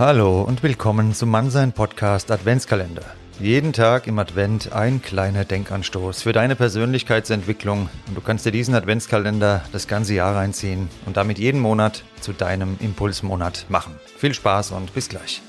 Hallo und willkommen zum Mannsein Podcast Adventskalender. Jeden Tag im Advent ein kleiner Denkanstoß für deine Persönlichkeitsentwicklung und du kannst dir diesen Adventskalender das ganze Jahr reinziehen und damit jeden Monat zu deinem Impulsmonat machen. Viel Spaß und bis gleich.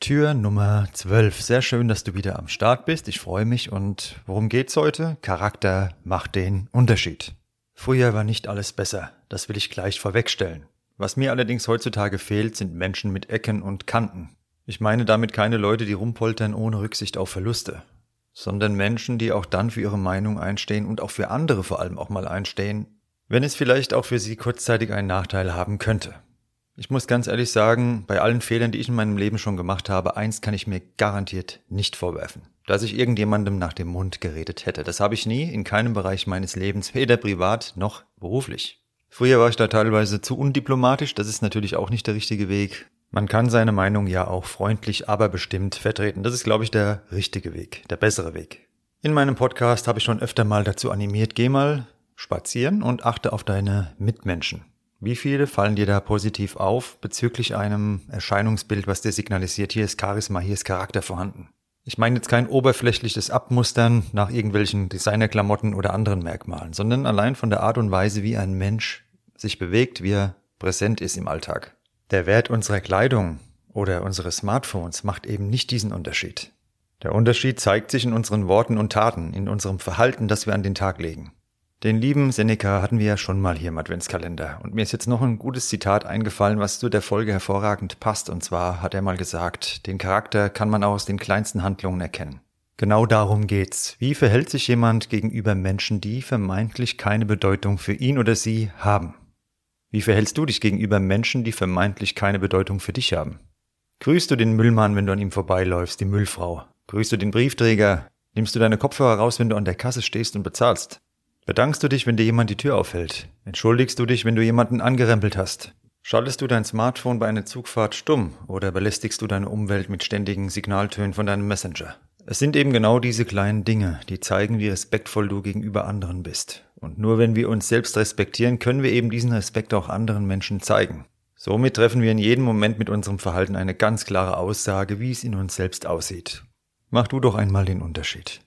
Tür Nummer 12. Sehr schön, dass du wieder am Start bist. Ich freue mich. Und worum geht's heute? Charakter macht den Unterschied. Früher war nicht alles besser. Das will ich gleich vorwegstellen. Was mir allerdings heutzutage fehlt, sind Menschen mit Ecken und Kanten. Ich meine damit keine Leute, die rumpoltern ohne Rücksicht auf Verluste, sondern Menschen, die auch dann für ihre Meinung einstehen und auch für andere vor allem auch mal einstehen, wenn es vielleicht auch für sie kurzzeitig einen Nachteil haben könnte. Ich muss ganz ehrlich sagen, bei allen Fehlern, die ich in meinem Leben schon gemacht habe, eins kann ich mir garantiert nicht vorwerfen dass ich irgendjemandem nach dem Mund geredet hätte. Das habe ich nie in keinem Bereich meines Lebens, weder privat noch beruflich. Früher war ich da teilweise zu undiplomatisch, das ist natürlich auch nicht der richtige Weg. Man kann seine Meinung ja auch freundlich, aber bestimmt vertreten. Das ist, glaube ich, der richtige Weg, der bessere Weg. In meinem Podcast habe ich schon öfter mal dazu animiert, geh mal spazieren und achte auf deine Mitmenschen. Wie viele fallen dir da positiv auf bezüglich einem Erscheinungsbild, was dir signalisiert, hier ist Charisma, hier ist Charakter vorhanden? Ich meine jetzt kein oberflächliches Abmustern nach irgendwelchen Designerklamotten oder anderen Merkmalen, sondern allein von der Art und Weise, wie ein Mensch sich bewegt, wie er präsent ist im Alltag. Der Wert unserer Kleidung oder unseres Smartphones macht eben nicht diesen Unterschied. Der Unterschied zeigt sich in unseren Worten und Taten, in unserem Verhalten, das wir an den Tag legen. Den lieben Seneca hatten wir ja schon mal hier im Adventskalender. Und mir ist jetzt noch ein gutes Zitat eingefallen, was zu der Folge hervorragend passt. Und zwar hat er mal gesagt, den Charakter kann man auch aus den kleinsten Handlungen erkennen. Genau darum geht's. Wie verhält sich jemand gegenüber Menschen, die vermeintlich keine Bedeutung für ihn oder sie haben? Wie verhältst du dich gegenüber Menschen, die vermeintlich keine Bedeutung für dich haben? Grüßt du den Müllmann, wenn du an ihm vorbeiläufst, die Müllfrau? Grüßt du den Briefträger? Nimmst du deine Kopfhörer raus, wenn du an der Kasse stehst und bezahlst? Bedankst du dich, wenn dir jemand die Tür aufhält? Entschuldigst du dich, wenn du jemanden angerempelt hast? Schaltest du dein Smartphone bei einer Zugfahrt stumm oder belästigst du deine Umwelt mit ständigen Signaltönen von deinem Messenger? Es sind eben genau diese kleinen Dinge, die zeigen, wie respektvoll du gegenüber anderen bist. Und nur wenn wir uns selbst respektieren, können wir eben diesen Respekt auch anderen Menschen zeigen. Somit treffen wir in jedem Moment mit unserem Verhalten eine ganz klare Aussage, wie es in uns selbst aussieht. Mach du doch einmal den Unterschied.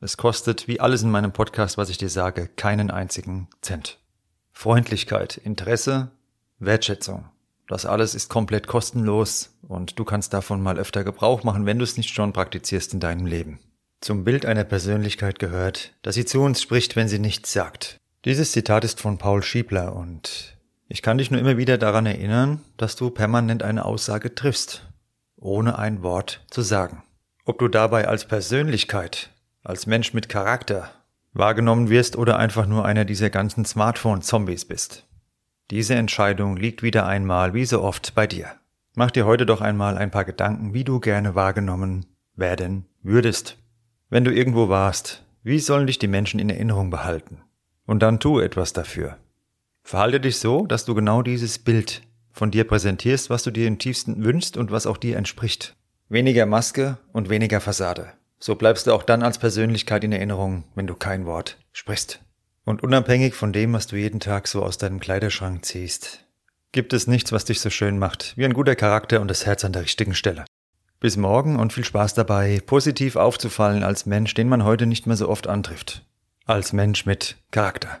Es kostet, wie alles in meinem Podcast, was ich dir sage, keinen einzigen Cent. Freundlichkeit, Interesse, Wertschätzung. Das alles ist komplett kostenlos und du kannst davon mal öfter Gebrauch machen, wenn du es nicht schon praktizierst in deinem Leben. Zum Bild einer Persönlichkeit gehört, dass sie zu uns spricht, wenn sie nichts sagt. Dieses Zitat ist von Paul Schiebler und ich kann dich nur immer wieder daran erinnern, dass du permanent eine Aussage triffst, ohne ein Wort zu sagen. Ob du dabei als Persönlichkeit als Mensch mit Charakter wahrgenommen wirst oder einfach nur einer dieser ganzen Smartphone-Zombies bist. Diese Entscheidung liegt wieder einmal, wie so oft, bei dir. Mach dir heute doch einmal ein paar Gedanken, wie du gerne wahrgenommen werden würdest. Wenn du irgendwo warst, wie sollen dich die Menschen in Erinnerung behalten? Und dann tu etwas dafür. Verhalte dich so, dass du genau dieses Bild von dir präsentierst, was du dir im tiefsten wünschst und was auch dir entspricht. Weniger Maske und weniger Fassade. So bleibst du auch dann als Persönlichkeit in Erinnerung, wenn du kein Wort sprichst. Und unabhängig von dem, was du jeden Tag so aus deinem Kleiderschrank ziehst, gibt es nichts, was dich so schön macht, wie ein guter Charakter und das Herz an der richtigen Stelle. Bis morgen und viel Spaß dabei, positiv aufzufallen als Mensch, den man heute nicht mehr so oft antrifft. Als Mensch mit Charakter.